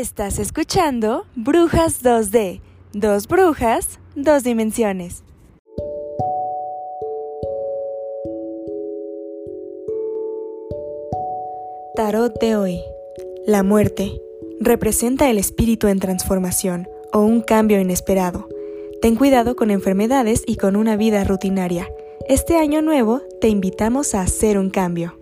Estás escuchando Brujas 2D. Dos brujas, dos dimensiones. Tarot de hoy. La muerte representa el espíritu en transformación o un cambio inesperado. Ten cuidado con enfermedades y con una vida rutinaria. Este año nuevo te invitamos a hacer un cambio.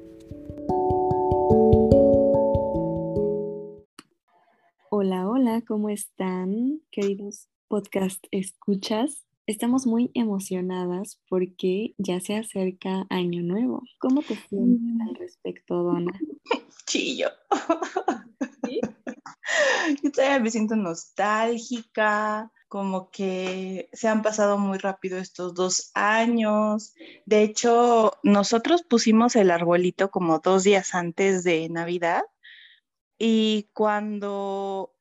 ¿Cómo están, queridos podcast escuchas? Estamos muy emocionadas porque ya se acerca Año Nuevo. ¿Cómo te sientes al respecto, Donna? Chillo. Yo todavía me siento nostálgica, como que se han pasado muy rápido estos dos años. De hecho, nosotros pusimos el arbolito como dos días antes de Navidad y cuando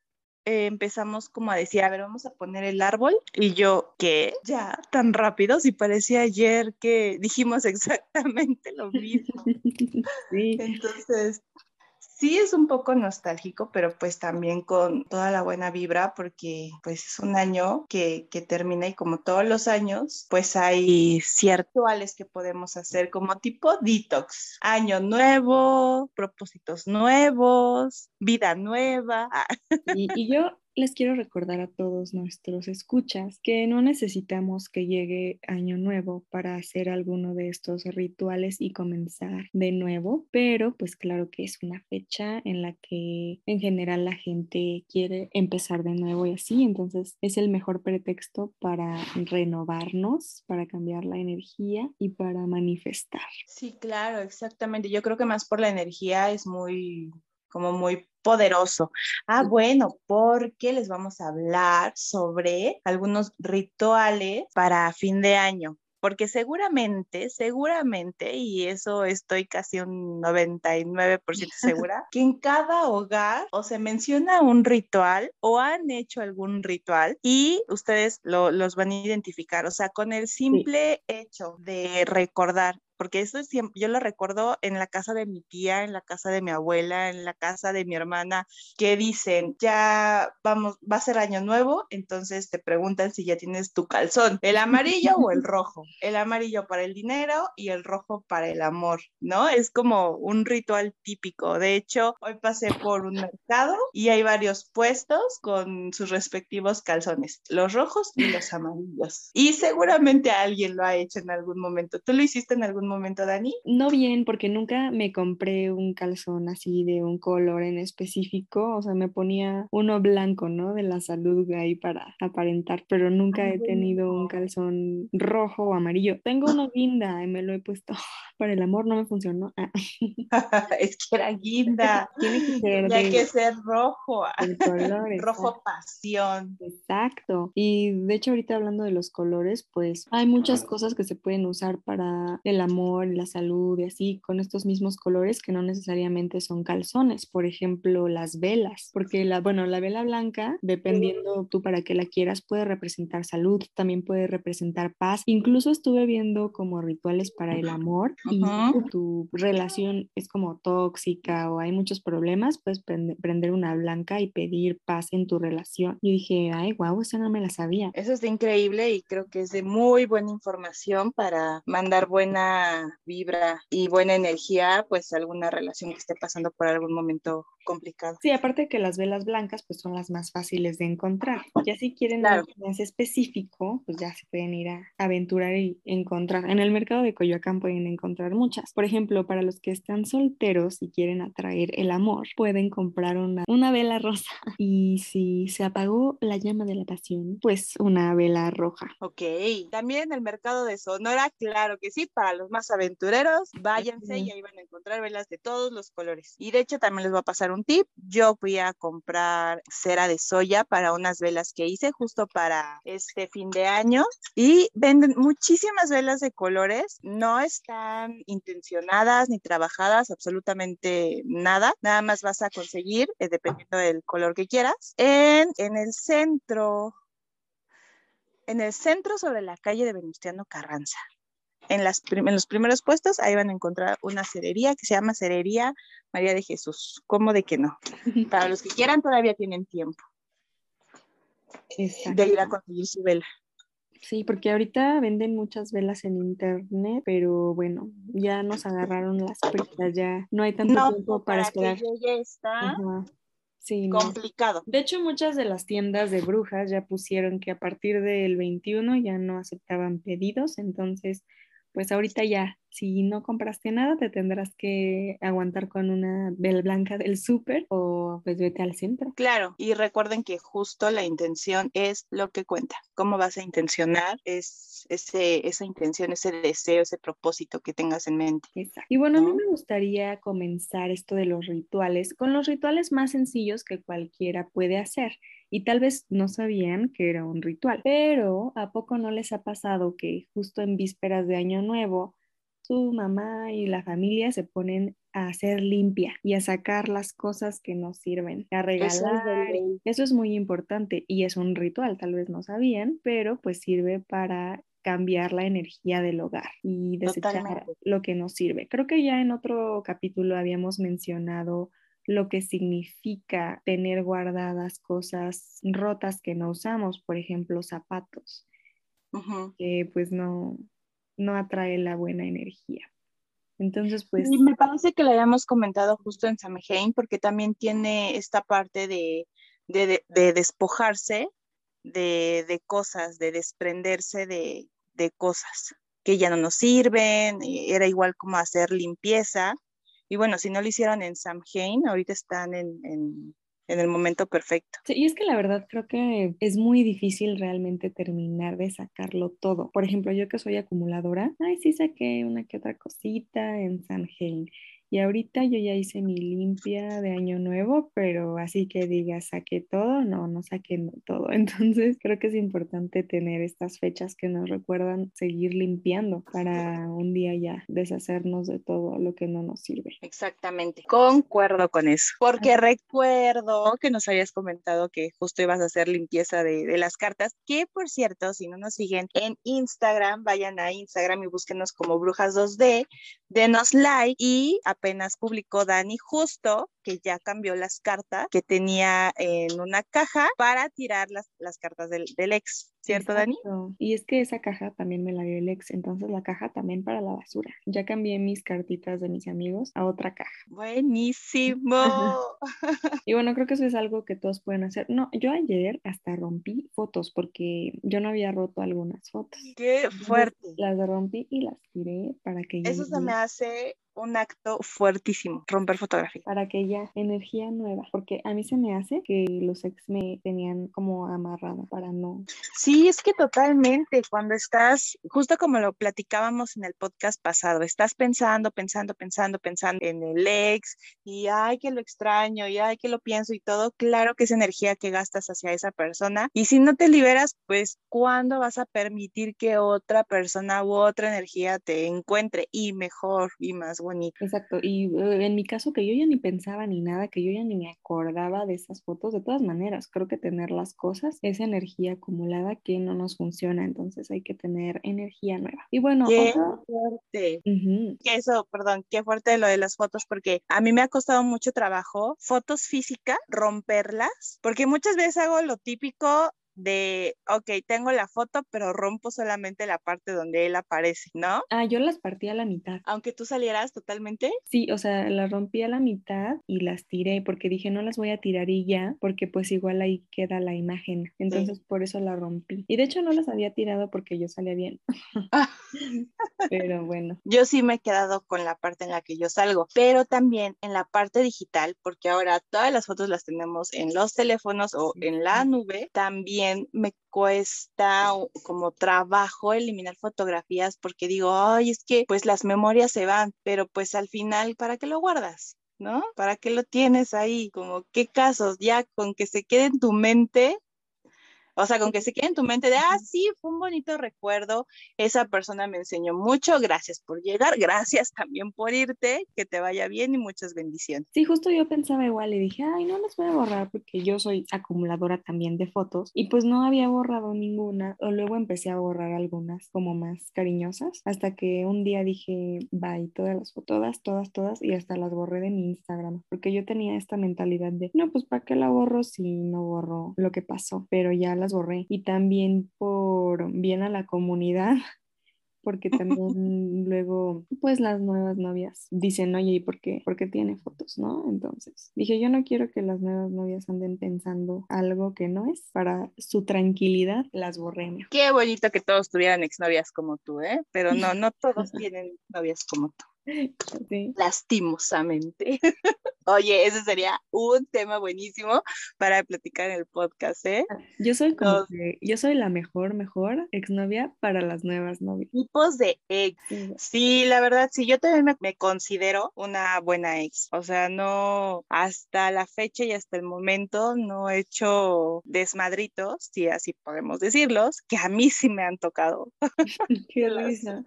eh, empezamos como a decir, a ver, vamos a poner el árbol. Y yo, ¿qué? Ya, tan rápido, si parecía ayer que dijimos exactamente lo mismo. Sí. Entonces, sí es un poco nostálgico, pero pues también con toda la buena vibra porque pues es un año que, que termina y como todos los años, pues hay ciertos que podemos hacer como tipo detox. Año nuevo, propósitos nuevos, vida nueva. Y yo les quiero recordar a todos nuestros escuchas que no necesitamos que llegue año nuevo para hacer alguno de estos rituales y comenzar de nuevo, pero pues claro que es una fecha en la que en general la gente quiere empezar de nuevo y así, entonces es el mejor pretexto para renovarnos, para cambiar la energía y para manifestar. Sí, claro, exactamente. Yo creo que más por la energía es muy como muy poderoso. Ah, bueno, porque les vamos a hablar sobre algunos rituales para fin de año. Porque seguramente, seguramente, y eso estoy casi un 99% segura, que en cada hogar o se menciona un ritual o han hecho algún ritual y ustedes lo, los van a identificar. O sea, con el simple hecho de recordar porque eso siempre, yo lo recuerdo en la casa de mi tía, en la casa de mi abuela, en la casa de mi hermana, que dicen, ya vamos, va a ser año nuevo, entonces te preguntan si ya tienes tu calzón, el amarillo o el rojo, el amarillo para el dinero y el rojo para el amor, ¿no? Es como un ritual típico. De hecho, hoy pasé por un mercado y hay varios puestos con sus respectivos calzones, los rojos y los amarillos. Y seguramente alguien lo ha hecho en algún momento. ¿Tú lo hiciste en algún momento, Dani? No bien, porque nunca me compré un calzón así de un color en específico, o sea, me ponía uno blanco, ¿no? De la salud ahí para aparentar, pero nunca he tenido un calzón rojo o amarillo. Tengo uno guinda y me lo he puesto para el amor, no me funcionó. Ah. es que era guinda. Tiene que ser. Que ser rojo. rojo pasión. Exacto. Y de hecho, ahorita hablando de los colores, pues hay muchas cosas que se pueden usar para el amor la salud y así con estos mismos colores que no necesariamente son calzones, por ejemplo, las velas, porque la, bueno, la vela blanca, dependiendo tú para qué la quieras, puede representar salud, también puede representar paz. Incluso estuve viendo como rituales para el amor y tu relación es como tóxica o hay muchos problemas, puedes prender una blanca y pedir paz en tu relación. Y dije, ay, wow, esa no me la sabía. Eso es increíble y creo que es de muy buena información para mandar buena vibra y buena energía, pues alguna relación que esté pasando por algún momento complicado. Sí, aparte que las velas blancas pues son las más fáciles de encontrar. Ya si quieren algo más específico, pues ya se pueden ir a aventurar y encontrar. En el mercado de Coyoacán pueden encontrar muchas. Por ejemplo, para los que están solteros y quieren atraer el amor, pueden comprar una, una vela rosa. Y si se apagó la llama de la pasión, pues una vela roja. Ok, también en el mercado de Sonora, claro que sí, para los más aventureros, váyanse y ahí van a encontrar velas de todos los colores. Y de hecho también les va a pasar un tip. Yo fui a comprar cera de soya para unas velas que hice justo para este fin de año y venden muchísimas velas de colores. No están intencionadas ni trabajadas, absolutamente nada. Nada más vas a conseguir, eh, dependiendo del color que quieras, en, en el centro en el centro sobre la calle de Venustiano Carranza. En, las en los primeros puestos, ahí van a encontrar una cerería que se llama Cerería María de Jesús. ¿Cómo de que no? Para los que quieran, todavía tienen tiempo de ir a conseguir su vela. Sí, porque ahorita venden muchas velas en internet, pero bueno, ya nos agarraron las prisas, ya no hay tanto tiempo para, esperar. ya está sí, complicado. De hecho, muchas de las tiendas de brujas ya pusieron que a partir del 21 ya no aceptaban pedidos, entonces pues ahorita ya, si no compraste nada, te tendrás que aguantar con una vela blanca del súper o pues vete al centro. Claro, y recuerden que justo la intención es lo que cuenta. ¿Cómo vas a intencionar? Es ese, esa intención, ese deseo, ese propósito que tengas en mente. Exacto. Y bueno, a mí me gustaría comenzar esto de los rituales con los rituales más sencillos que cualquiera puede hacer y tal vez no sabían que era un ritual. Pero ¿a poco no les ha pasado que justo en vísperas de Año Nuevo su mamá y la familia se ponen a hacer limpia y a sacar las cosas que nos sirven, a regalar. Eso es, muy importante y es un ritual, tal vez no sabían, pero pues sirve para cambiar la energía del hogar y desechar lo que nos sirve. Creo que ya en otro capítulo habíamos mencionado lo que significa tener guardadas cosas rotas que no usamos, por ejemplo, zapatos, que pues no, no atrae la buena energía. Entonces, pues... Y me parece que lo habíamos comentado justo en Samhain, porque también tiene esta parte de, de, despojarse de, cosas, de desprenderse de, de cosas que ya no nos sirven, era igual como hacer limpieza, y bueno, si no lo hicieron en Samhain, ahorita están en, en, en, el momento perfecto. Sí, y es que la verdad creo que es muy difícil realmente terminar de sacarlo todo. Por ejemplo, yo que soy acumuladora, ay, sí saqué una que otra cosita en Samhain y ahorita yo ya hice mi limpia de año nuevo, pero así que diga, saqué todo, no, no saqué todo. Entonces creo que es importante tener estas fechas que nos recuerdan seguir limpiando para un día ya deshacernos de todo lo que no nos sirve. Exactamente, concuerdo con eso, porque recuerdo que nos habías comentado que justo ibas a hacer limpieza de, de las cartas, que por cierto, si no nos siguen en Instagram, vayan a Instagram y búsquenos como Brujas 2D, denos like y apenas publicó Dani justo que ya cambió las cartas que tenía en una caja para tirar las, las cartas del, del ex. ¿Cierto, Dani? Y es que esa caja también me la dio el ex, entonces la caja también para la basura. Ya cambié mis cartitas de mis amigos a otra caja. Buenísimo. y bueno, creo que eso es algo que todos pueden hacer. No, yo ayer hasta rompí fotos porque yo no había roto algunas fotos. Qué fuerte. las rompí y las tiré para que... Eso se me hace un acto fuertísimo, romper fotografía. Para que ya energía nueva, porque a mí se me hace que los ex me tenían como amarrada para no. Sí, es que totalmente, cuando estás, justo como lo platicábamos en el podcast pasado, estás pensando, pensando, pensando, pensando en el ex y ay, que lo extraño y ay, que lo pienso y todo, claro que es energía que gastas hacia esa persona y si no te liberas, pues ¿cuándo vas a permitir que otra persona u otra energía te encuentre y mejor y más Exacto, y eh, en mi caso que yo ya ni pensaba ni nada, que yo ya ni me acordaba de esas fotos, de todas maneras, creo que tener las cosas es energía acumulada que no nos funciona, entonces hay que tener energía nueva. Y bueno, qué fuerte. Eso, perdón, qué fuerte lo de las fotos, porque a mí me ha costado mucho trabajo fotos físicas, romperlas, porque muchas veces hago lo típico de, ok, tengo la foto, pero rompo solamente la parte donde él aparece, ¿no? Ah, yo las partí a la mitad. Aunque tú salieras totalmente. Sí, o sea, las rompí a la mitad y las tiré porque dije, no las voy a tirar y ya, porque pues igual ahí queda la imagen. Entonces por eso la rompí. Y de hecho no las había tirado porque yo salía bien. Pero bueno. Yo sí me he quedado con la parte en la que yo salgo, pero también en la parte digital, porque ahora todas las fotos las tenemos en los teléfonos o en la nube, también me cuesta como trabajo eliminar fotografías porque digo, ay, es que pues las memorias se van, pero pues al final, ¿para qué lo guardas? ¿No? ¿Para qué lo tienes ahí? Como, ¿qué casos? Ya con que se quede en tu mente, O sea, con que se quede en tu mente de, ah, sí, fue un bonito recuerdo, esa persona me enseñó mucho, gracias por llegar, gracias también por irte, que te vaya bien y muchas bendiciones. Sí, justo yo pensaba igual y dije, ay, no las voy a borrar porque yo soy acumuladora también de fotos y pues no había borrado ninguna o luego empecé a borrar algunas como más cariñosas hasta que un día dije, bye, todas las fotos, todas, todas, todas y hasta las borré de mi Instagram porque yo tenía esta mentalidad de, no, pues ¿para qué la borro si no borro lo que pasó? Pero ya las borré y también por bien a la comunidad porque también luego, pues las nuevas novias dicen, oye, ¿y por qué? Porque tiene fotos, ¿no? Entonces dije, yo no quiero que las nuevas novias anden pensando algo que no es, para su tranquilidad las borré. Qué bonito que todos tuvieran exnovias como tú, ¿eh? Pero no, no todos tienen novias como tú. Lastimosamente. Oye, ese sería un tema buenísimo para platicar en el podcast, ¿eh? Ah, yo soy como yo soy la mejor, mejor exnovia para las nuevas novias. Tipos de ex. Sí, la verdad, sí, yo también me, considero una buena ex. O sea, no, hasta la fecha y hasta el momento no he hecho desmadritos, si así podemos decirlos, que a mí sí me han tocado. Qué risa.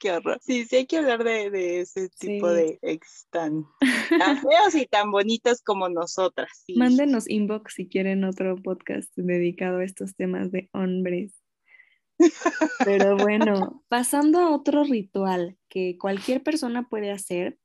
Qué horror. Sí, sí hay que hablar de, de ese tipo de ex tan, feos y tan bonitos como nosotras. Mándenos inbox si quieren otro podcast dedicado a estos temas de hombres. Pero bueno, pasando a otro ritual que cualquier persona puede hacer,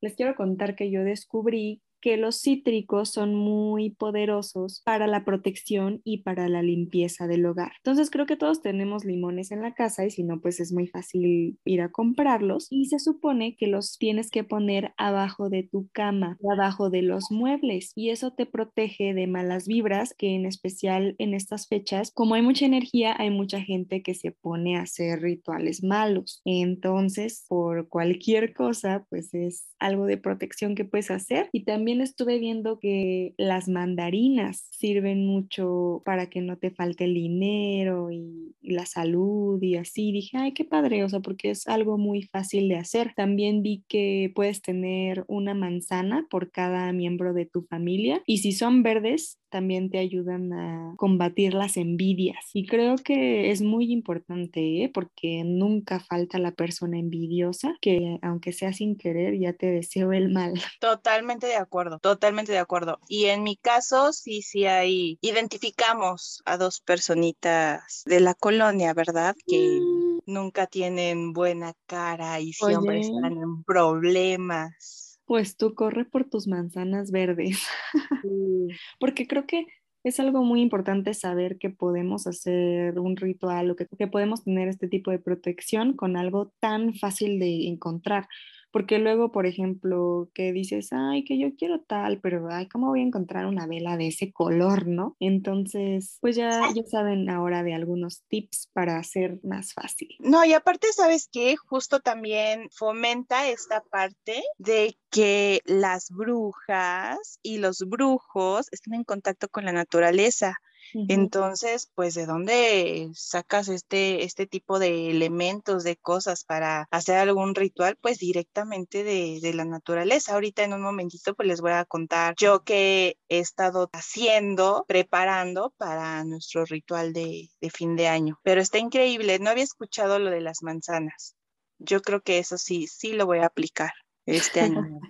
les quiero contar que yo descubrí que los cítricos son muy poderosos para la protección y para la limpieza del hogar. Entonces creo que todos tenemos limones en la casa y si no, pues es muy fácil ir a comprarlos y se supone que los tienes que poner abajo de tu cama, abajo de los muebles y eso te protege de malas vibras que en especial en estas fechas, como hay mucha energía, hay mucha gente que se pone a hacer rituales malos. Entonces, por cualquier cosa, pues es algo de protección que puedes hacer y también estuve viendo que las mandarinas sirven mucho para que no te falte el dinero y, la salud y así. Dije, ay, qué padre, o sea, porque es algo muy fácil de hacer. También vi que puedes tener una manzana por cada miembro de tu familia y si son verdes, también te ayudan a combatir las envidias. Y creo que es muy importante, ¿eh? porque nunca falta la persona envidiosa que aunque sea sin querer, ya te deseo el mal. Totalmente de acuerdo, totalmente de acuerdo. Y en mi caso, sí, sí hay, identificamos a dos personitas de la colonia, ¿verdad? Que mm. nunca tienen buena cara y siempre están en problemas pues tú corre por tus manzanas verdes. Porque creo que es algo muy importante saber que podemos hacer un ritual o que, que, podemos tener este tipo de protección con algo tan fácil de encontrar. Porque luego, por ejemplo, que dices, ay, que yo quiero tal, pero ay, ¿cómo voy a encontrar una vela de ese color, no? Entonces, pues ya, ya saben ahora de algunos tips para hacer más fácil. No, y aparte, ¿sabes qué? Justo también fomenta esta parte de que las brujas y los brujos estén en contacto con la naturaleza. Entonces, pues, ¿de dónde sacas este, este tipo de elementos, de cosas para hacer algún ritual? Pues directamente de, de la naturaleza. Ahorita en un momentito, pues les voy a contar yo qué he estado haciendo, preparando para nuestro ritual de, de fin de año. Pero está increíble, no había escuchado lo de las manzanas. Yo creo que eso sí, sí lo voy a aplicar este año.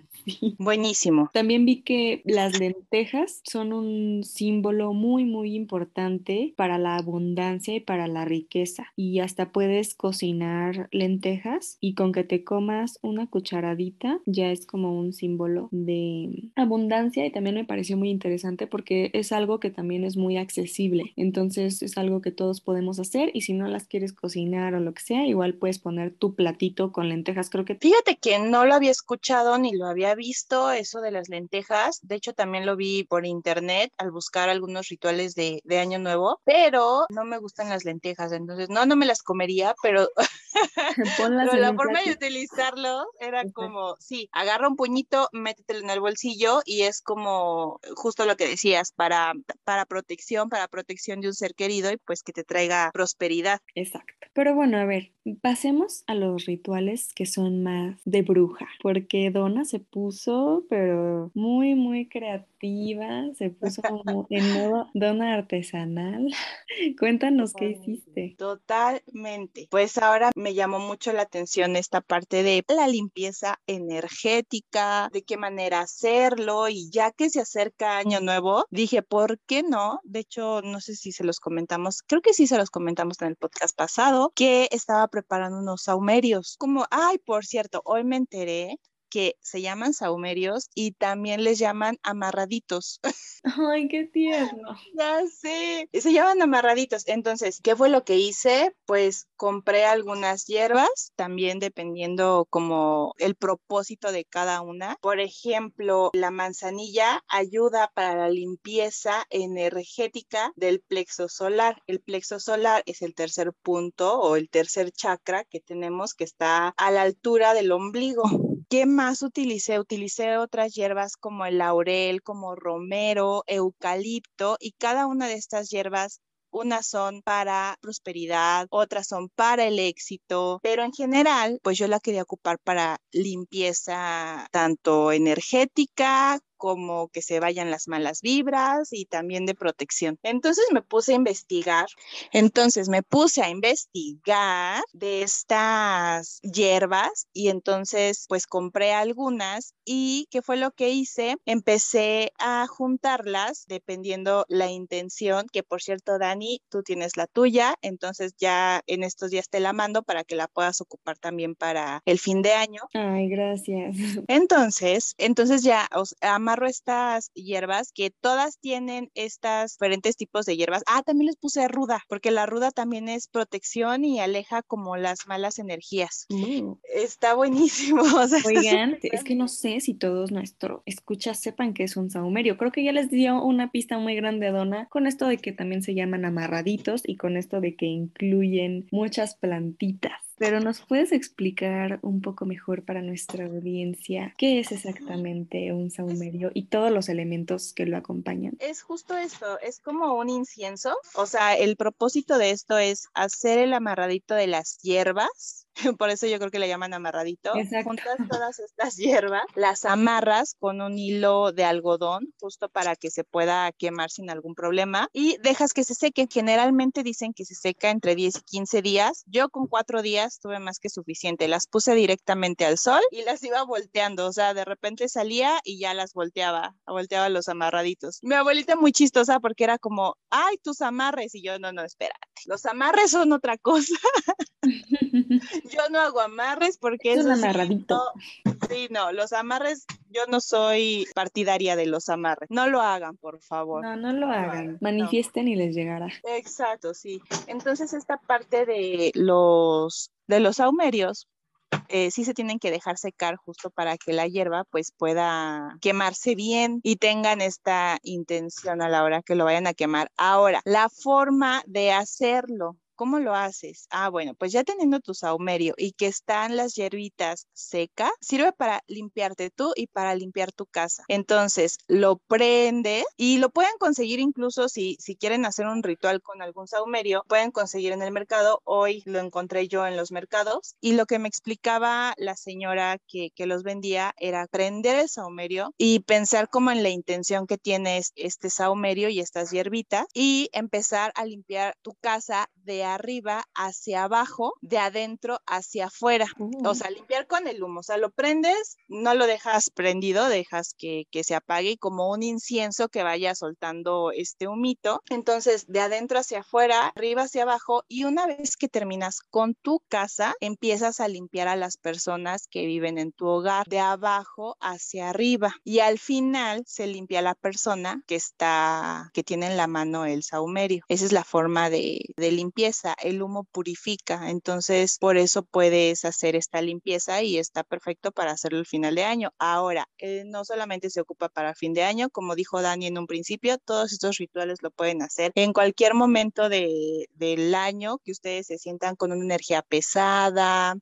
Buenísimo. También vi que las lentejas son un símbolo muy, muy importante para la abundancia y para la riqueza. Y hasta puedes cocinar lentejas y con que te comas una cucharadita ya es como un símbolo de abundancia y también me pareció muy interesante porque es algo que también es muy accesible. Entonces es algo que todos podemos hacer y si no las quieres cocinar o lo que sea, igual puedes poner tu platito con lentejas. Creo que... Fíjate que no lo había escuchado ni lo había visto eso de las lentejas, de hecho también lo vi por internet al buscar algunos rituales de, Año Nuevo, pero no me gustan las lentejas, entonces no, no me las comería, pero, la forma de utilizarlo era como, sí, agarra un puñito, métetelo en el bolsillo y es como justo lo que decías, para, para protección, para protección de un ser querido y pues que te traiga prosperidad. Exacto. Pero bueno, a ver, pasemos a los rituales que son más de bruja, porque Donna se puso, pero muy, muy creativa, se puso en modo dona artesanal. Cuéntanos qué hiciste. Totalmente. Pues ahora me llamó mucho la atención esta parte de la limpieza energética, de qué manera hacerlo y ya que se acerca año nuevo, dije, ¿por qué no? De hecho, no sé si se los comentamos, creo que sí se los comentamos en el podcast pasado, que estaba preparando unos saumerios. Como, ay, por cierto, hoy me enteré que se llaman saumerios y también les llaman amarraditos. Ay, qué tierno. Ya sé, se llaman amarraditos. Entonces, ¿qué fue lo que hice? Pues compré algunas hierbas, también dependiendo como el propósito de cada una. Por ejemplo, la manzanilla ayuda para la limpieza energética del plexo solar. El plexo solar es el tercer punto o el tercer chakra que tenemos que está a la altura del ombligo. ¿Qué más utilicé? Utilicé otras hierbas como el laurel, como romero, eucalipto y cada una de estas hierbas unas son para prosperidad, otras son para el éxito, pero en general, pues yo la quería ocupar para limpieza tanto energética como que se vayan las malas vibras y también de protección. Entonces me puse a investigar, entonces me puse a investigar de estas hierbas y entonces pues compré algunas y ¿qué fue lo que hice? Empecé a juntarlas dependiendo la intención, que por cierto Dani, tú tienes la tuya, entonces ya en estos días te la mando para que la puedas ocupar también para el fin de año. Ay, gracias. Entonces, entonces ya os amarro estas hierbas que todas tienen estas diferentes tipos de hierbas. Ah, también les puse ruda, porque la ruda también es protección y aleja como las malas energías. Mm. Está buenísimo. Oigan, es que no sé si todos nuestros escuchas sepan que es un saumerio. Creo que ya les dio una pista muy grande a Donna con esto de que también se llaman amarraditos y con esto de que incluyen muchas plantitas. Pero nos puedes explicar un poco mejor para nuestra audiencia qué es exactamente un saumerio y todos los elementos que lo acompañan. Es justo esto, es como un incienso. O sea, el propósito de esto es hacer el amarradito de las hierbas por eso yo creo que le llaman amarradito. Juntas todas estas hierbas, las amarras con un hilo de algodón, justo para que se pueda quemar sin algún problema, y dejas que se seque. Generalmente dicen que se seca entre 10 y 15 días. Yo con cuatro días tuve más que suficiente. Las puse directamente al sol y las iba volteando. O sea, de repente salía y ya las volteaba, volteaba los amarraditos. Mi abuelita muy chistosa porque era como, ay, tus amarres. Y yo, no, no, espérate. Los amarres son otra cosa. yo no hago amarres porque es un amarradito. sí, no, los amarres, yo no soy partidaria de los amarres. No lo hagan, por favor. No, no lo hagan. Manifiesten y les llegará. Exacto, sí. Entonces, esta parte de los de los saumerios, eh, sí se tienen que dejar secar justo para que la hierba pues pueda quemarse bien y tengan esta intención a la hora que lo vayan a quemar. Ahora, la forma de hacerlo. ¿Cómo lo haces? Ah, bueno, pues ya teniendo tu saumerio y que están las hierbitas secas, sirve para limpiarte tú y para limpiar tu casa. Entonces, lo prende y lo pueden conseguir incluso si, si quieren hacer un ritual con algún saumerio, pueden conseguir en el mercado. Hoy lo encontré yo en los mercados y lo que me explicaba la señora que, que los vendía era prender el saumerio y pensar como en la intención que tiene este saumerio y estas hierbitas y empezar a limpiar tu casa de arriba hacia abajo, de adentro hacia afuera. O sea, limpiar con el humo. O sea, lo prendes, no lo dejas prendido, dejas que, que se apague como un incienso que vaya soltando este humito. Entonces, de adentro hacia afuera, arriba hacia abajo. Y una vez que terminas con tu casa, empiezas a limpiar a las personas que viven en tu hogar, de abajo hacia arriba. Y al final se limpia la persona que está, que tiene en la mano el saumerio. Esa es la forma de, de el humo purifica, entonces por eso puedes hacer esta limpieza y está perfecto para hacerlo el final de año. Ahora, eh, no solamente se ocupa para fin de año, como dijo Dani en un principio, todos estos rituales lo pueden hacer en cualquier momento de, del año que ustedes se sientan con una energía pesada,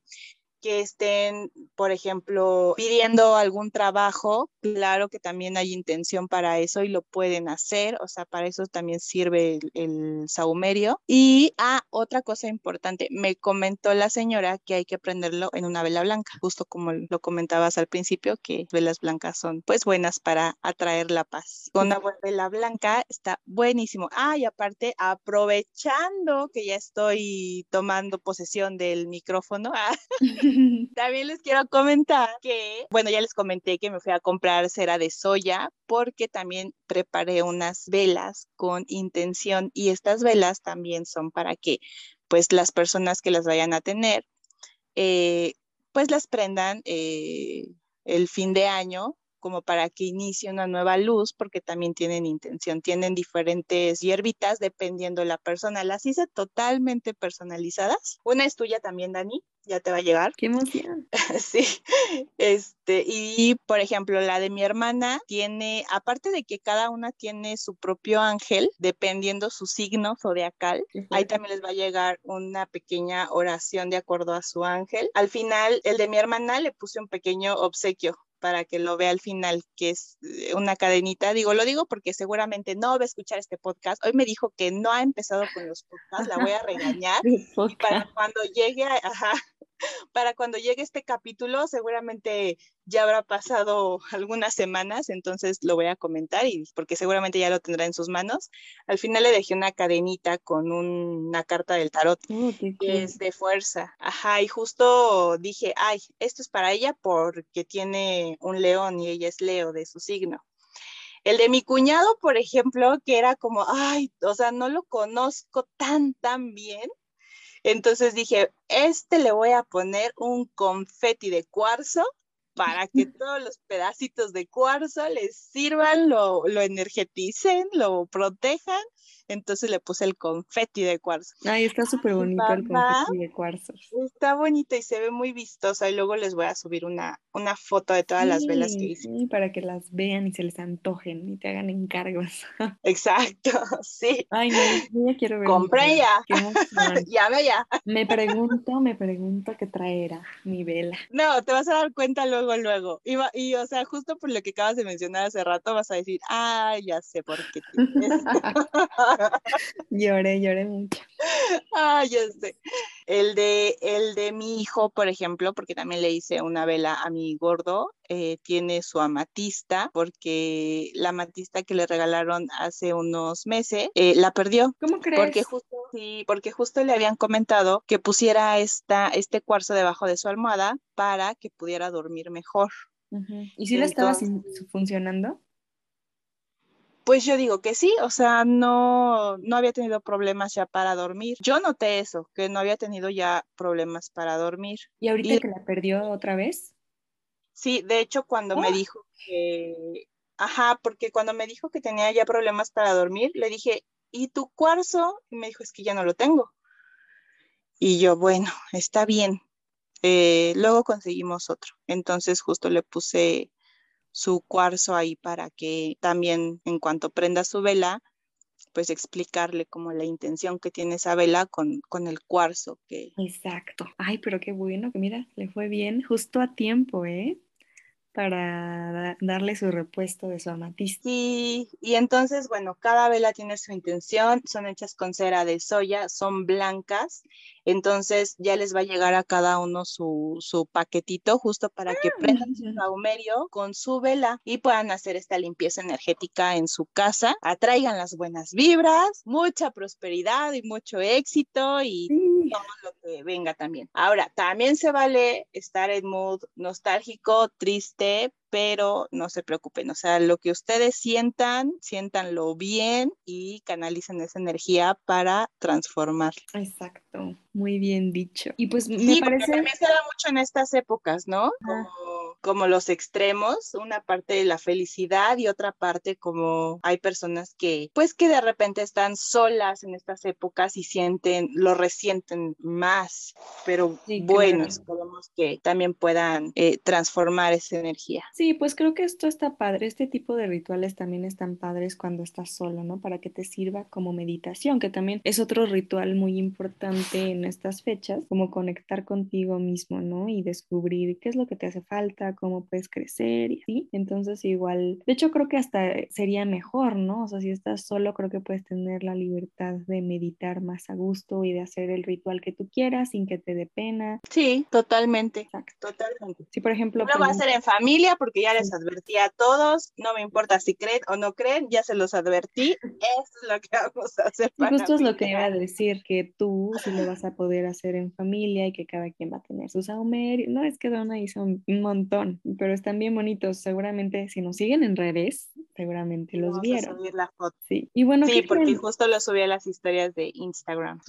que estén, por ejemplo, pidiendo algún trabajo, claro que también hay intención para eso y lo pueden hacer, o sea, para eso también sirve el, el saumerio. Y, ah, otra cosa importante, me comentó la señora que hay que prenderlo en una vela blanca, justo como lo comentabas al principio, que velas blancas son pues buenas para atraer la paz. Con una vela blanca está buenísimo. Ah, y aparte, aprovechando que ya estoy tomando posesión del micrófono, ah, También les quiero comentar que, bueno, ya les comenté que me fui a comprar cera de soya porque también preparé unas velas con intención y estas velas también son para que pues las personas que las vayan a tener eh, pues las prendan eh, el fin de año como para que inicie una nueva luz, porque también tienen intención, tienen diferentes hierbitas dependiendo de la persona. Las hice totalmente personalizadas. Una es tuya también, Dani, ya te va a llegar. Qué emoción. sí, este, y por ejemplo, la de mi hermana tiene, aparte de que cada una tiene su propio ángel, dependiendo su signo zodiacal, ahí también les va a llegar una pequeña oración de acuerdo a su ángel. Al final, el de mi hermana le puse un pequeño obsequio para que lo vea al final, que es eh, una cadenita. Digo, lo digo porque seguramente no va a escuchar este podcast. Hoy me dijo que no ha empezado con los podcasts, la voy a regañar. para cuando llegue, ajá, para cuando llegue este capítulo, seguramente ya habrá pasado algunas semanas, entonces lo voy a comentar y porque seguramente ya lo tendrá en sus manos. Al final le dejé una cadenita con una carta del tarot oh, que es de fuerza. Ajá, y justo dije, ay, esto es para ella porque tiene un león y ella es Leo de su signo. El de mi cuñado, por ejemplo, que era como, ay, o sea, no lo conozco tan, tan bien, entonces dije, este le voy a poner un confeti de cuarzo para que todos los pedacitos de cuarzo les sirvan, lo, lo energeticen, lo protejan entonces le puse el confeti de cuarzo. Ay, está súper bonito el confeti de cuarzo. Está bonito y se ve muy vistosa. Y luego les voy a subir una, una foto de todas las velas que hice. Sí, para que las vean y se les antojen y te hagan encargos. Exacto, sí. Ay, no, ya quiero ver. Compré ya. ya ya. Me pregunto, me pregunto qué traerá mi vela. No, te vas a dar cuenta luego, luego. Y, y o sea, justo por lo que acabas de mencionar hace rato, vas a decir, ah, ya sé por qué. lloré, lloré mucho. Ah, ya sé. El de, el de mi hijo, por ejemplo, porque también le hice una vela a mi gordo, eh, tiene su amatista, porque la amatista que le regalaron hace unos meses eh, la perdió. ¿Cómo crees? Porque justo, sí, porque justo le habían comentado que pusiera esta, este cuarzo debajo de su almohada para que pudiera dormir mejor. ¿Y si le estaba funcionando? Pues yo digo que sí, o sea, no, no había tenido problemas ya para dormir. Yo noté eso, que no había tenido ya problemas para dormir. ¿Y ahorita que la perdió otra vez? Sí, de hecho cuando me ¡Ah! dijo que, ajá, porque cuando me dijo que tenía ya problemas para dormir, le dije, ¿y tu cuarzo? Y me dijo, es que ya no lo tengo. Y yo, bueno, está bien. Eh, luego conseguimos otro. Entonces justo le puse su cuarzo ahí para que también en cuanto prenda su vela, pues explicarle como la intención que tiene esa vela con, con el cuarzo que... Exacto. Ay, pero qué bueno que mira, le fue bien justo a tiempo, ¿eh? Para darle su repuesto de su amatista. Y, y entonces, bueno, cada vela tiene su intención, son hechas con cera de soya, son blancas, entonces ya les va a llegar a cada uno su, su paquetito justo para que prendan su saumerio con su vela y puedan hacer esta limpieza energética en su casa, atraigan las buenas vibras, mucha prosperidad y mucho éxito y todo lo que venga también. Ahora, también se vale estar en mood nostálgico, triste, pero no se preocupen, o sea, lo que ustedes sientan, siéntanlo bien y canalicen esa energía para transformar. Exacto, muy bien dicho. Y pues me sí, parece... También se da mucho en estas épocas, ¿no? Como como los extremos, una parte de la felicidad y otra parte como hay personas que, pues que de repente están solas en estas épocas y sienten, lo resienten más, pero bueno, esperemos que también puedan eh, transformar esa energía. Sí, pues creo que esto está padre, este tipo de rituales también están padres cuando estás solo, ¿no? Para que te sirva como meditación, que también es otro ritual muy importante en estas fechas, como conectar contigo mismo, ¿no? Y descubrir qué es lo que te hace falta, cómo puedes crecer y así. Entonces igual, de hecho creo que hasta sería mejor, ¿no? O sea, si estás solo, creo que puedes tener la libertad de meditar más a gusto y de hacer el ritual que tú quieras sin que te dé pena. Sí, totalmente. Totalmente. Si por ejemplo... No va a ser en familia porque ya les advertí a todos, no me importa si creen o no creen, ya se los advertí, eso es lo que vamos a hacer. Para justo es lo que iba a decir, que tú sí lo vas a poder hacer en familia y que cada quien va a tener sus saumerios. No, es que Donna hizo un montón, pero están bien bonitos. Seguramente si nos siguen en redes, seguramente los vieron. subir la foto. Sí, y bueno, sí porque justo lo subí a las historias de Instagram.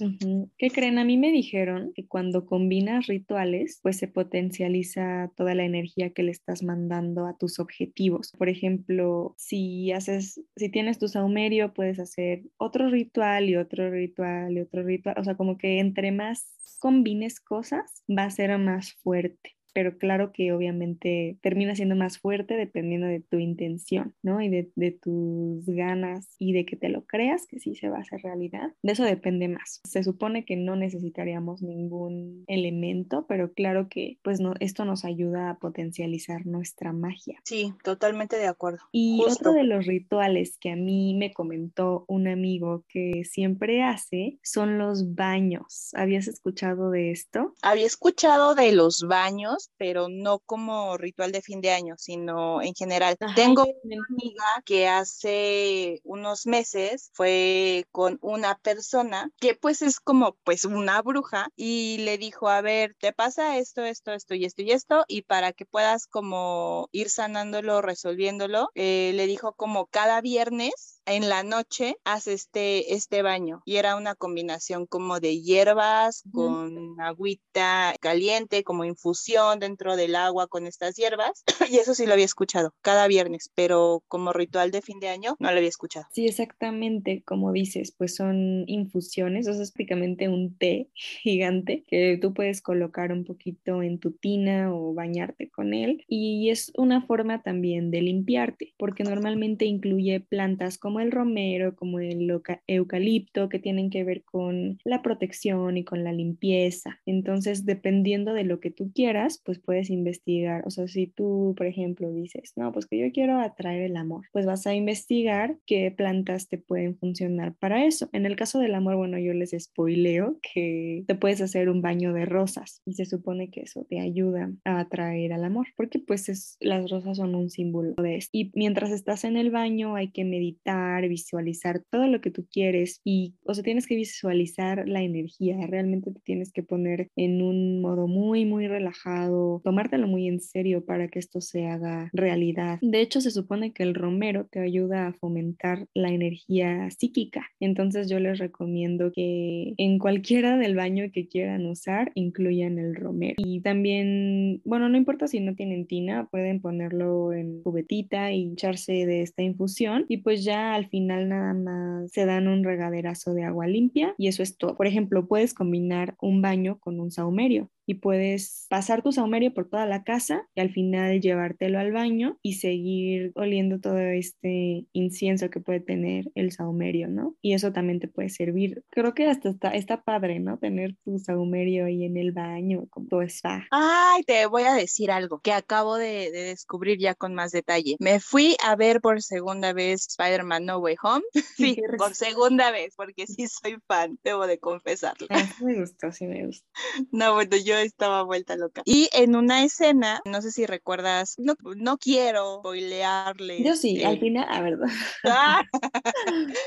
¿Qué creen? A mí me dijeron que cuando combinas rituales, pues se potencializa toda la energía que le estás mandando a tus objetivos. Por ejemplo, si haces, si tienes tu saumerio, puedes hacer otro ritual y otro ritual y otro ritual. O sea, como que entre más combines cosas, va a ser más fuerte pero claro que obviamente termina siendo más fuerte dependiendo de tu intención, ¿no? Y de, tus ganas y de que te lo creas, que sí se va a hacer realidad. De eso depende más. Se supone que no necesitaríamos ningún elemento, pero claro que pues no, esto nos ayuda a potencializar nuestra magia. Sí, totalmente de acuerdo. Y otro de los rituales que a mí me comentó un amigo que siempre hace son los baños. ¿Habías escuchado de esto? Había escuchado de los baños pero no como ritual de fin de año, sino en general. Tengo una amiga que hace unos meses fue con una persona que pues es como pues una bruja y le dijo, a ver, te pasa esto, esto, esto y esto y esto y para que puedas como ir sanándolo, resolviéndolo, eh, le dijo como cada viernes en la noche haz este, este baño y era una combinación como de hierbas con agüita caliente, como infusión dentro del agua con estas hierbas y eso sí lo había escuchado cada viernes, pero como ritual de fin de año no lo había escuchado. Sí, exactamente, como dices, pues son infusiones, o sea, es prácticamente un té gigante que tú puedes colocar un poquito en tu tina o bañarte con él y es una forma también de limpiarte porque normalmente incluye plantas como como el romero, como el eucalipto, que tienen que ver con la protección y con la limpieza. Entonces, dependiendo de lo que tú quieras, pues puedes investigar. O sea, si tú, por ejemplo, dices, no, pues que yo quiero atraer el amor, pues vas a investigar qué plantas te pueden funcionar para eso. En el caso del amor, bueno, yo les spoileo que te puedes hacer un baño de rosas y se supone que eso te ayuda a atraer al amor, porque pues es, las rosas son un símbolo de eso. Y mientras estás en el baño hay que meditar visualizar todo lo que tú quieres y, o sea, tienes que visualizar la energía, realmente te tienes que poner en un modo muy, muy relajado, tomártelo muy en serio para que esto se haga realidad. De hecho, se supone que el romero te ayuda a fomentar la energía psíquica, entonces yo les recomiendo que en cualquiera del baño que quieran usar, incluyan el romero. Y también, bueno, no importa si no tienen tina, pueden ponerlo en cubetita y echarse de esta infusión y pues ya al final nada más se dan un regaderazo de agua limpia y eso es todo. Por ejemplo, puedes combinar un baño con un saumerio y puedes pasar tu saumerio por toda la casa y al final llevártelo al baño y seguir oliendo todo este incienso que puede tener el saumerio, ¿no? Y eso también te puede servir. Creo que hasta está, está padre, ¿no? Tener tu saumerio ahí en el baño, como tu spa. Ay, te voy a decir algo que acabo de, descubrir ya con más detalle. Me fui a ver por segunda vez Spider-Man No Way Home. Sí, por segunda vez, porque sí soy fan, debo de confesarlo. Ah, me gustó, sí me gustó. No, bueno, yo estaba vuelta loca. Y en una escena, no sé si recuerdas, no, no quiero spoilearle. Yo sí, al final, a ver.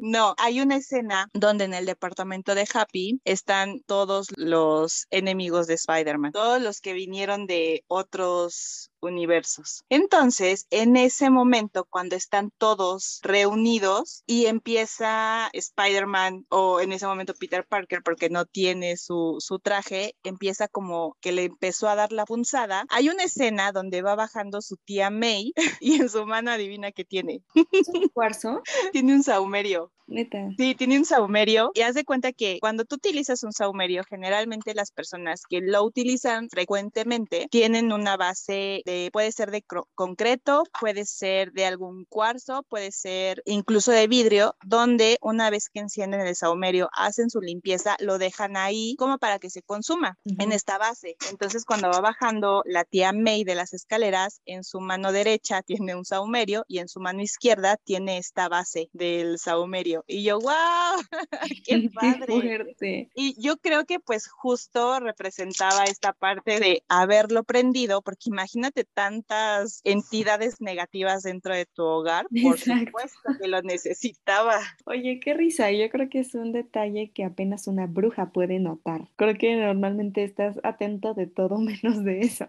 no, hay una escena donde en el departamento de Happy están todos los enemigos de Spider-Man, todos los que vinieron de otros universos. Entonces, en ese momento, cuando están todos reunidos y empieza Spider-Man o en ese momento Peter Parker, porque no tiene su, su traje, empieza como que le empezó a dar la punzada. Hay una escena donde va bajando su tía May y en su mano adivina qué tiene. ¿Es un cuarzo? tiene un saumerio. Neta. Sí, tiene un saumerio y haz de cuenta que cuando tú utilizas un saumerio, generalmente las personas que lo utilizan frecuentemente tienen una base de, puede ser de concreto, puede ser de algún cuarzo, puede ser incluso de vidrio, donde una vez que encienden el saumerio, hacen su limpieza, lo dejan ahí como para que se consuma en esta base. Entonces, cuando va bajando la tía May de las escaleras, en su mano derecha tiene un saumerio y en su mano izquierda tiene esta base del saumerio. Y yo, wow, qué padre. y yo creo que pues justo representaba esta parte de haberlo prendido, porque imagínate tantas entidades negativas dentro de tu hogar, por supuesto que lo necesitaba. Oye, qué risa, yo creo que es un detalle que apenas una bruja puede notar. Creo que normalmente estás atento de todo menos de eso.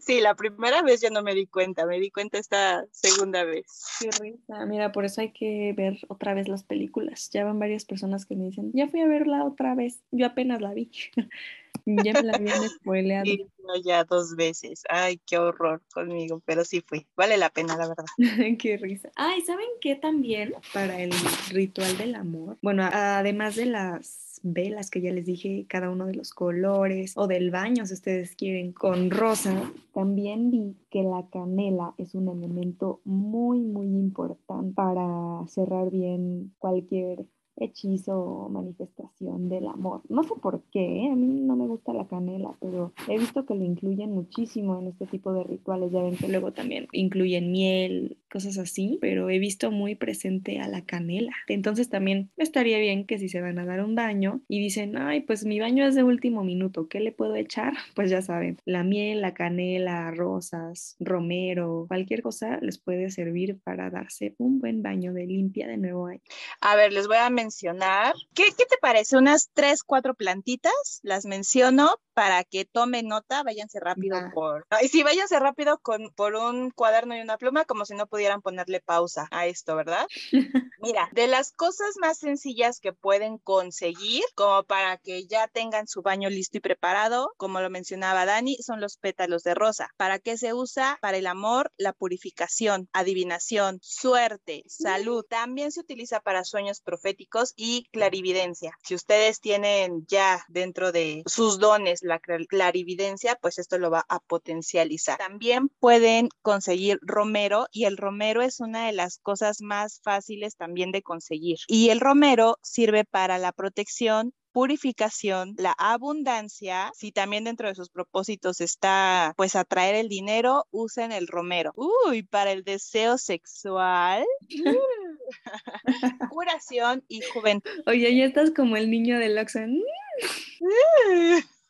sí, la primera vez ya no me di cuenta, me di cuenta esta segunda vez. Qué risa, mira, por eso hay que ver otra vez las películas. Ya van varias personas que me dicen, ya fui a verla otra vez, yo apenas la vi. ya me la habían spoileado. Sí, ya dos veces. Ay, qué horror conmigo, pero sí fue. Vale la pena, la verdad. qué risa. Ay, ¿saben qué también? Para el ritual del amor. Bueno, además de las velas que ya les dije, cada uno de los colores o del baño, si ustedes quieren, con rosa, también vi que la canela es un elemento muy, muy importante para cerrar bien cualquier hechizo manifestación del amor. No sé por qué, ¿eh? a mí no me gusta la canela, pero he visto que lo incluyen muchísimo en este tipo de rituales. Ya ven que luego también incluyen miel, cosas así, pero he visto muy presente a la canela. Entonces también estaría bien que si se van a dar un baño y dicen, ay, pues mi baño es de último minuto, ¿qué le puedo echar? Pues ya saben, la miel, la canela, rosas, romero, cualquier cosa les puede servir para darse un buen baño de limpia de nuevo ahí. A ver, les voy a mencionar. ¿Qué, qué te parece? Unas tres, cuatro plantitas, las menciono para que tomen nota, váyanse rápido por... Y sí, váyanse rápido con, por un cuaderno y una pluma, como si no pudieran ponerle pausa a esto, ¿verdad? Mira, de las cosas más sencillas que pueden conseguir, como para que ya tengan su baño listo y preparado, como lo mencionaba Dani, son los pétalos de rosa. ¿Para qué se usa? Para el amor, la purificación, adivinación, suerte, salud. También se utiliza para sueños proféticos y clarividencia. Si ustedes tienen ya dentro de sus dones la clarividencia, pues esto lo va a potencializar. También pueden conseguir romero y el romero es una de las cosas más fáciles también de conseguir. Y el romero sirve para la protección purificación, la abundancia, si también dentro de sus propósitos está pues atraer el dinero, usen el romero. Uy, para el deseo sexual. curación y juventud. Oye, ya estás como el niño del Oxxo.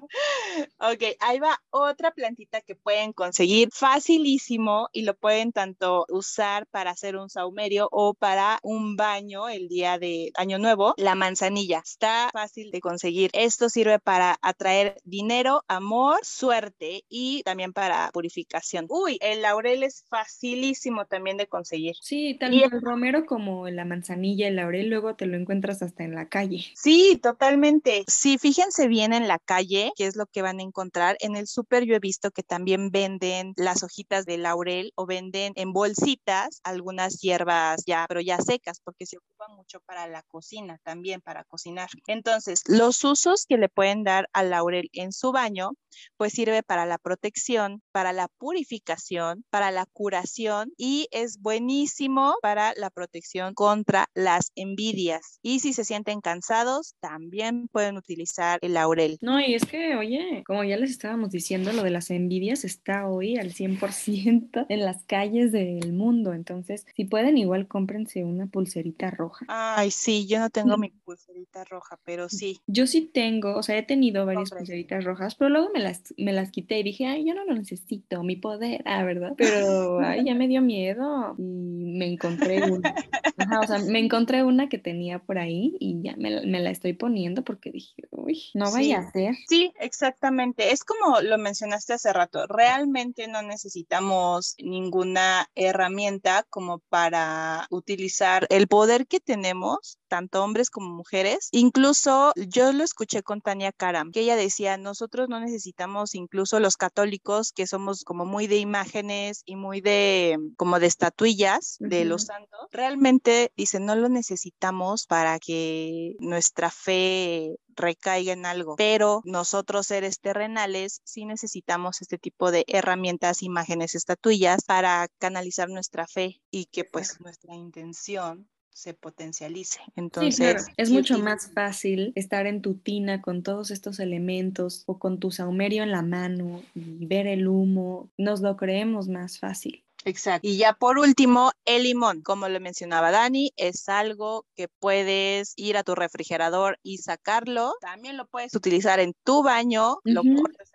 ok, ahí va otra plantita que pueden conseguir facilísimo y lo pueden tanto usar para hacer un saumerio o para un baño el día de Año Nuevo. La manzanilla está fácil de conseguir. Esto sirve para atraer dinero, amor, suerte y también para purificación. Uy, el laurel es facilísimo también de conseguir. Sí, tanto el romero como la manzanilla, el laurel, luego te lo encuentras hasta en la calle. Sí, totalmente. Sí, fíjense se bien en la calle, qué es lo que van a encontrar. En el súper yo he visto que también venden las hojitas de laurel o venden en bolsitas algunas hierbas ya, pero ya secas, porque se ocupan mucho para la cocina, también para cocinar. Entonces, los usos que le pueden dar al laurel en su baño, pues sirve para la protección, para la purificación, para la curación y es buenísimo para la protección contra las envidias. Y si se sienten cansados, también pueden utilizar el laurel. No, y es que, oye, como ya les estábamos diciendo, lo de las envidias está hoy al 100% en las calles del mundo. Entonces, si pueden, igual cómprense una pulserita roja. Ay, sí, yo no tengo mi pulserita roja, pero sí. Yo sí tengo, o sea, he tenido varias pulseritas rojas, pero luego me las, me las quité y dije, ay, yo no lo necesito, mi poder, ah, ¿verdad? Pero, ay, ya me dio miedo y me encontré una. Ajá, o sea, me encontré una que tenía por ahí y ya me, me la estoy poniendo porque dije, uy, no vaya a ser. Sí, exacto Exactamente, es como lo mencionaste hace rato, realmente no necesitamos ninguna herramienta como para utilizar el poder que tenemos, tanto hombres como mujeres. Incluso yo lo escuché con Tania Karam, que ella decía, nosotros no necesitamos incluso los católicos, que somos como muy de imágenes y muy de como de estatuillas de los santos, realmente dice, no lo necesitamos para que nuestra fe recaiga en algo, pero nosotros seres terrenales sí necesitamos este tipo de herramientas, imágenes, estatuillas para canalizar nuestra fe y que pues nuestra intención se potencialice. Entonces, es mucho más fácil estar en tu tina con todos estos elementos o con tu saumerio en la mano y ver el humo, nos lo creemos más fácil. Exacto. Y ya por último, el limón. Como le mencionaba Dani, es algo que puedes ir a tu refrigerador y sacarlo. También lo puedes utilizar en tu baño, lo cortas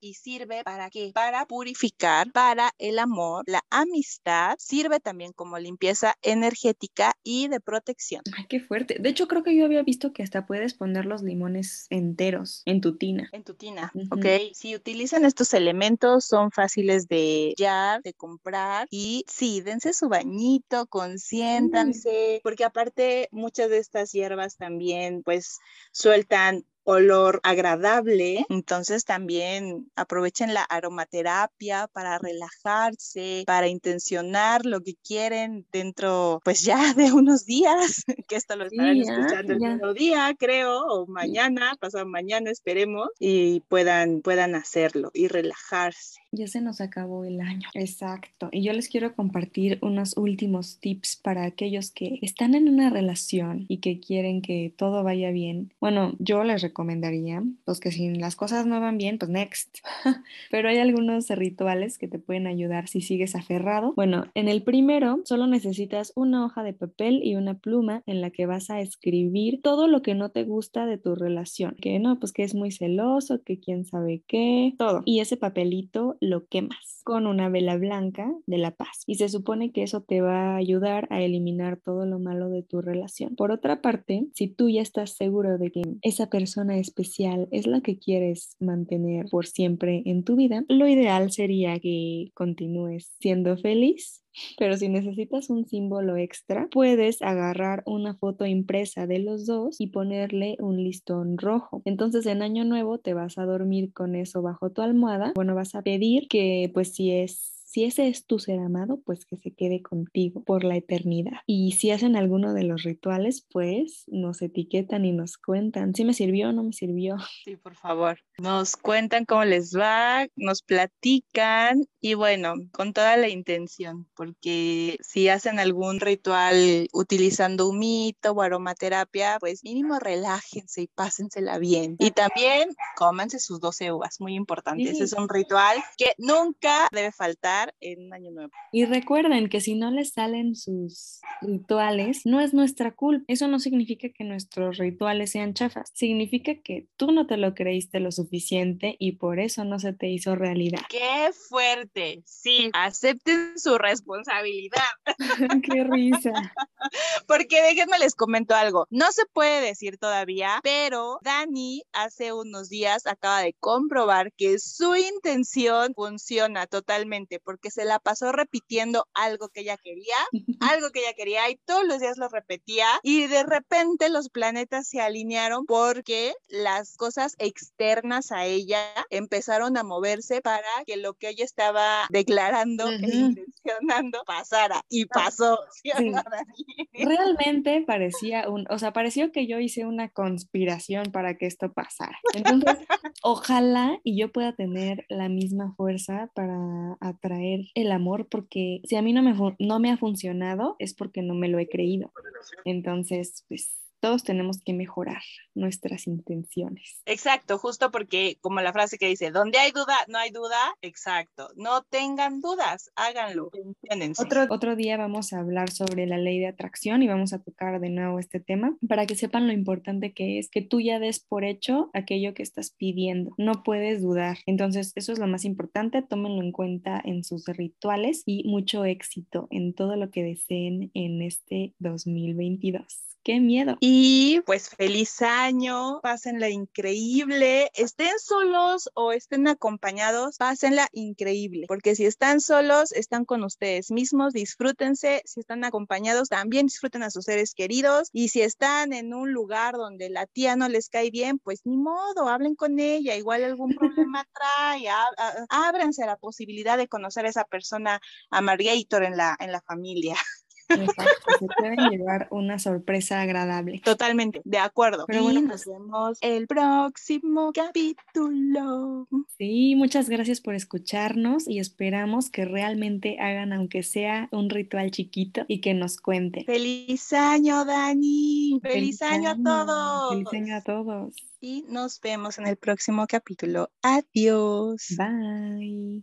y sirve para qué? Para purificar, para el amor, la amistad. Sirve también como limpieza energética y de protección. Ay, qué fuerte. De hecho, creo que yo había visto que hasta puedes poner los limones enteros en tu tina. En tu tina, ok. Si utilizan estos elementos, son fáciles de ya, de comprar y sí, dense su bañito, consiéntanse, porque aparte muchas de estas hierbas también pues sueltan olor agradable. Entonces también aprovechen la aromaterapia para relajarse, para intencionar lo que quieren dentro, pues ya de unos días, que esto lo estarán escuchando el mismo día, creo, o mañana, pasado mañana, esperemos, y puedan, puedan hacerlo y relajarse. Ya se nos acabó el año. Exacto. Y yo les quiero compartir unos últimos tips para aquellos que están en una relación y que quieren que todo vaya bien. Bueno, yo les recomendaría, pues que si las cosas no van bien, pues next. Pero hay algunos rituales que te pueden ayudar si sigues aferrado. Bueno, en el primero solo necesitas una hoja de papel y una pluma en la que vas a escribir todo lo que no te gusta de tu relación. Que no, pues que es muy celoso, que quién sabe qué, todo. Y ese papelito lo quemas con una vela blanca de la paz. Y se supone que eso te va a ayudar a eliminar todo lo malo de tu relación. Por otra parte, si tú ya estás seguro de que esa persona especial es la que quieres mantener por siempre en tu vida, lo ideal sería que continúes siendo feliz pero si necesitas un símbolo extra, puedes agarrar una foto impresa de los dos y ponerle un listón rojo. Entonces en año nuevo te vas a dormir con eso bajo tu almohada. Bueno, vas a pedir que pues si es si ese es tu ser amado, pues que se quede contigo por la eternidad. Y si hacen alguno de los rituales, pues nos etiquetan y nos cuentan si me sirvió o no me sirvió. Sí, por favor. Nos cuentan cómo les va, nos platican y bueno, con toda la intención, porque si hacen algún ritual utilizando un mito o aromaterapia, pues mínimo relájense y pásensela bien. Y también cómanse sus 12 uvas, muy importante. Ese es un ritual que nunca debe faltar en Año Nuevo. Y recuerden que si no les salen sus rituales, no es nuestra culpa. Eso no significa que nuestros rituales sean chafas. Significa que tú no te lo creíste lo suficiente y por eso no se te hizo realidad. ¡Qué fuerte! Sí, acepten su responsabilidad. ¡Qué risa! Porque déjenme les comento algo. No se puede decir todavía, pero Dani hace unos días acaba de comprobar que su intención funciona totalmente porque se la pasó repitiendo algo que ella quería, algo que ella quería y todos los días lo repetía y de repente los planetas se alinearon porque las cosas externas a ella empezaron a moverse para que lo que ella estaba declarando e intencionando pasara y pasó. Realmente parecía un, o sea, pareció que yo hice una conspiración para que esto pasara. Entonces, ojalá y yo pueda tener la misma fuerza para atraer el amor porque si a mí no me, no me ha funcionado es porque no me lo he creído. Entonces, pues todos tenemos que mejorar nuestras intenciones. Exacto, justo porque como la frase que dice, donde hay duda, no hay duda, exacto, no tengan dudas, háganlo. Otro, otro día vamos a hablar sobre la ley de atracción y vamos a tocar de nuevo este tema para que sepan lo importante que es que tú ya des por hecho aquello que estás pidiendo, no puedes dudar. Entonces, eso es lo más importante, tómenlo en cuenta en sus rituales y mucho éxito en todo lo que deseen en este 2022. Qué miedo. Y pues feliz año, pásenla increíble, estén solos o estén acompañados, pásenla increíble, porque si están solos, están con ustedes mismos, disfrútense, si están acompañados, también disfruten a sus seres queridos y si están en un lugar donde la tía no les cae bien, pues ni modo, hablen con ella, igual algún problema trae, ábranse a la posibilidad de conocer a esa persona, a Margator en la, en la familia. Exacto, se pueden llevar una sorpresa agradable. Totalmente, de acuerdo. Pero bueno, nos pues vemos el próximo capítulo. Sí, muchas gracias por escucharnos y esperamos que realmente hagan, aunque sea un ritual chiquito, y que nos cuenten. ¡Feliz año, Dani! ¡Feliz, año, a todos! ¡Feliz año a todos! Y nos vemos en el próximo capítulo. Adiós. Bye.